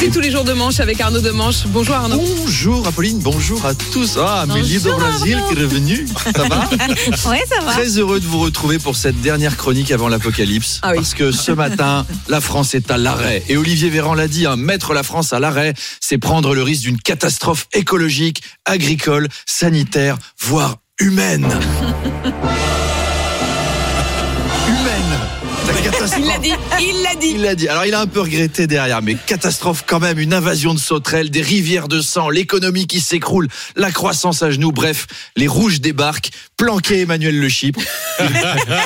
C'est tous les jours de manche avec Arnaud de Manche. Bonjour Arnaud. Bonjour Apolline, bonjour à tous. Ah, Amélie de Bonjour, Brasil Arnaud. qui est revenue. Ça va Ouais, ça va. Très heureux de vous retrouver pour cette dernière chronique avant l'apocalypse. Ah oui. Parce que ce matin, la France est à l'arrêt. Et Olivier Véran l'a dit, hein, mettre la France à l'arrêt, c'est prendre le risque d'une catastrophe écologique, agricole, sanitaire, voire humaine. catastrophe. Il l'a dit, il l'a dit. Il l'a dit. Alors il a un peu regretté derrière, mais catastrophe quand même, une invasion de sauterelles, des rivières de sang, l'économie qui s'écroule, la croissance à genoux, bref, les rouges débarquent, planquer Emmanuel Le Chypre.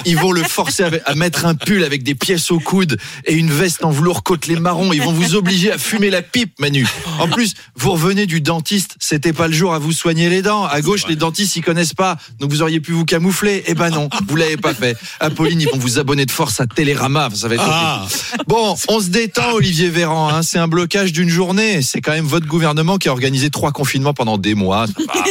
Ils vont le forcer à, à mettre un pull avec des pièces au coude et une veste en velours côtelé marron. Ils vont vous obliger à fumer la pipe, Manu. En plus, vous revenez du dentiste, c'était pas le jour à vous soigner les dents. À gauche, les dentistes, ils connaissent pas, donc vous auriez pu vous camoufler. Eh ben non, vous l'avez pas fait. Apolline, ils vont vous abonner de force à Télérama. Ça va être horrible. Bon, on se détend, Olivier Véran. hein. C'est un blocage d'une journée. C'est quand même votre gouvernement qui a organisé trois confinements pendant des mois.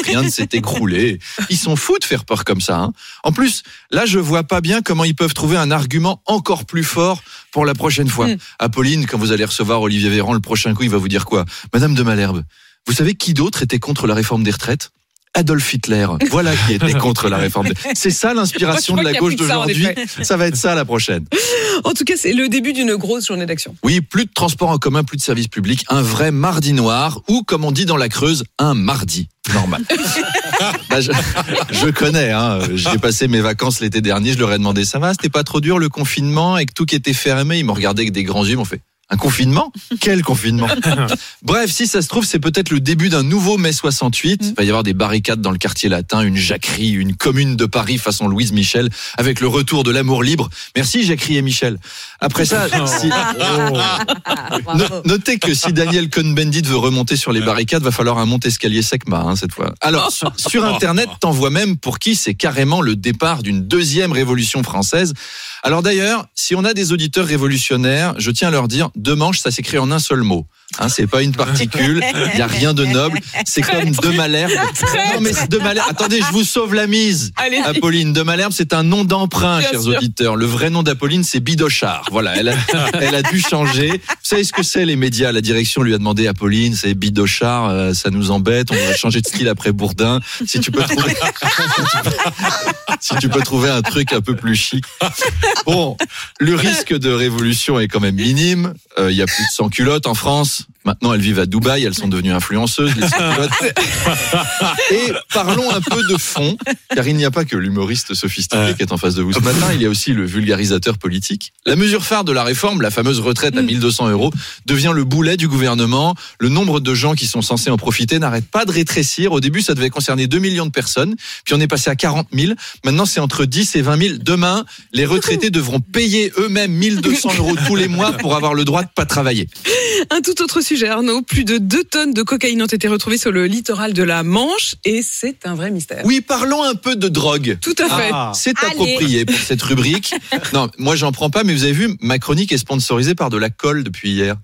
Rien ne s'est écroulé. Ils sont fous de faire peur comme ça. hein. En plus, là, je vois pas bien comment ils peuvent trouver un argument encore plus fort pour la prochaine fois. Apolline, quand vous allez recevoir Olivier Véran, le prochain coup, il va vous dire quoi? Madame de Malherbe, vous savez qui d'autre était contre la réforme des retraites? Adolf Hitler, voilà qui était contre la réforme. des- C'est ça l'inspiration de la gauche d'aujourd'hui. Ça va être ça la prochaine. En tout cas, c'est le début d'une grosse journée d'action. Oui, plus de transport en commun, plus de services publics, un vrai mardi noir, ou comme on dit dans la Creuse, un mardi normal. Bah, je, je connais, hein, j'ai passé mes vacances l'été dernier, je leur ai demandé, ça va, c'était pas trop dur le confinement, et que tout qui était fermé, ils m'ont regardé avec des grands yeux, ils m'ont fait, un confinement? Quel confinement? Bref, si ça se trouve, c'est peut-être le début d'un nouveau mai 68. Il va y avoir des barricades dans le quartier latin, une jacquerie, une commune de Paris façon Louise Michel, avec le retour de l'amour libre. Merci Jacquerie et Michel. Après ça, si- Notez que si Daniel Cohn-Bendit veut remonter sur les barricades, va falloir un monte-escalier Secma hein, cette fois. Alors sur, sur Internet, t'en vois même pour qui c'est carrément le départ d'une deuxième révolution française. Alors d'ailleurs, si on a des auditeurs révolutionnaires, je tiens à leur dire, deux manches, ça s'écrit en un seul mot. Hein, c'est pas une particule, il y a rien de noble. C'est comme de Malherbe. Non mais de Malherbe. Attendez, je vous sauve la mise. Apolline de Malherbe, c'est un nom d'emprunt, Bien chers sûr. auditeurs. Le vrai nom d'Apolline, c'est Bidochard. Voilà, elle a, elle a dû changer. Vous savez ce que c'est, les médias? La direction lui a demandé Apolline, c'est Bidochard, euh, ça nous embête, on va changer de style après Bourdin. Si tu peux trouver, si tu peux trouver un truc un peu plus chic. Bon, le risque de révolution est quand même minime. Euh, Il y a plus de 100 culottes en France. Maintenant, elles vivent à Dubaï, elles sont devenues influenceuses, les 100 culottes. Et parlons un peu de fond, car il n'y a pas que l'humoriste sophistiqué qui est en face de vous ce matin, il y a aussi le vulgarisateur politique. La mesure phare de la réforme, la fameuse retraite à 1200 euros, devient le boulet du gouvernement. Le nombre de gens qui sont censés en profiter n'arrête pas de rétrécir. Au début, ça devait concerner 2 millions de personnes, puis on est passé à 40 000. Maintenant, c'est entre 10 et 20 000. Demain, les retraités devront payer eux-mêmes 1200 euros tous les mois pour avoir le droit de pas travailler. Un tout autre sujet, Arnaud. Plus de 2 tonnes de cocaïne ont été retrouvées sur le littoral de la Manche et c'est un vrai mystère. Oui, parlons un peu de drogue. Tout à fait. C'est Allez. approprié pour cette rubrique. Non, moi j'en prends pas, mais vous avez vu, ma chronique est sponsorisée par de la colle depuis hier.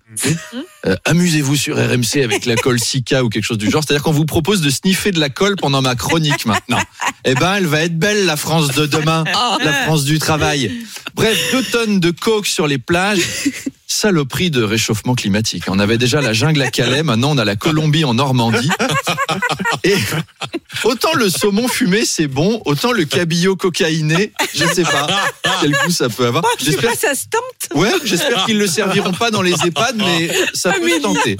Euh, Amusez-vous sur RMC avec la colle Sika ou quelque chose du genre. C'est-à-dire qu'on vous propose de sniffer de la colle pendant ma chronique maintenant. Eh ben, elle va être belle la France de demain, la France du travail. Bref, deux tonnes de coke sur les plages. Saloperie de réchauffement climatique. On avait déjà la jungle à Calais, maintenant on a la Colombie en Normandie. Et autant le saumon fumé c'est bon, autant le cabillaud cocaïné, je sais pas quel goût ça peut avoir. Je sais J'espère pas, ça se tente. Ouais, j'espère qu'ils le serviront pas dans les EHPAD, mais ça peut se tenter.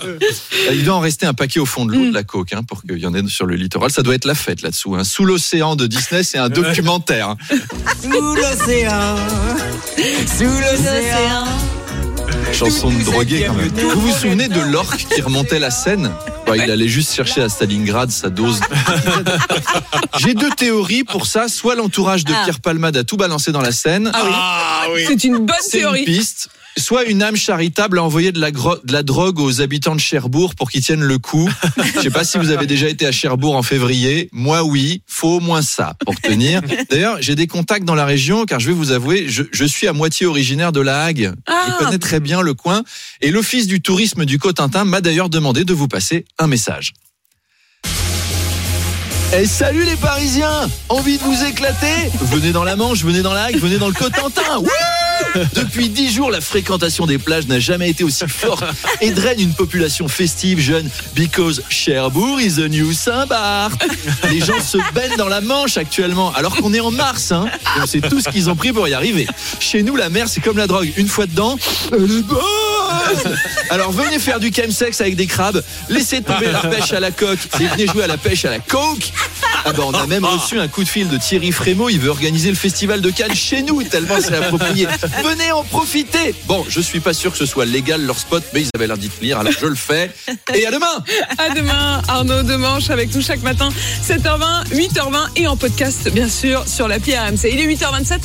Il doit en rester un paquet au fond de l'eau de la coke, hein, pour qu'il y en ait sur le littoral. Ça doit être la fête là-dessous. Hein. Sous l'océan de Disney, c'est un documentaire. Sous l'océan, sous l'océan. Chanson de drogué quand même. Vous vous souvenez de l'orque qui remontait la Seine Bah, Il allait juste chercher à Stalingrad sa dose. J'ai deux théories pour ça. Soit l'entourage de Ah. Pierre Palmade a tout balancé dans la Seine. Ah oui. C'est une bonne C'est une théorie. piste. Soit une âme charitable a envoyé de la, de la drogue aux habitants de Cherbourg pour qu'ils tiennent le coup. Je sais pas si vous avez déjà été à Cherbourg en février. Moi, oui. Faut au moins ça pour tenir. D'ailleurs, j'ai des contacts dans la région car je vais vous avouer, je, je suis à moitié originaire de La Hague. Ah. Je connais très bien le coin. Et l'Office du tourisme du Cotentin m'a d'ailleurs demandé de vous passer un message. Eh salut les Parisiens Envie de vous éclater? Venez dans la Manche, venez dans la Hague, venez dans le Cotentin Depuis 10 jours, la fréquentation des plages n'a jamais été aussi forte et draine une population festive jeune because Cherbourg is a new Saint-Barth. Les gens se baignent dans la Manche actuellement alors qu'on est en mars. Hein. On sait tout ce qu'ils ont pris pour y arriver. Chez nous, la mer, c'est comme la drogue. Une fois dedans, elle Alors venez faire du chemsex avec des crabes, laissez tomber la pêche à la coque et venez jouer à la pêche à la coke. Ah bah on a même reçu un coup de fil de Thierry Frémaux, il veut organiser le festival de Cannes chez nous, tellement c'est approprié. Venez en profiter Bon, je suis pas sûr que ce soit légal leur spot, mais ils avaient l'air d'y tenir, alors je le fais. Et à demain À demain, Arnaud Demanche avec nous chaque matin, 7h20, 8h20 et en podcast, bien sûr, sur l'appli RMC. Il est 8h27.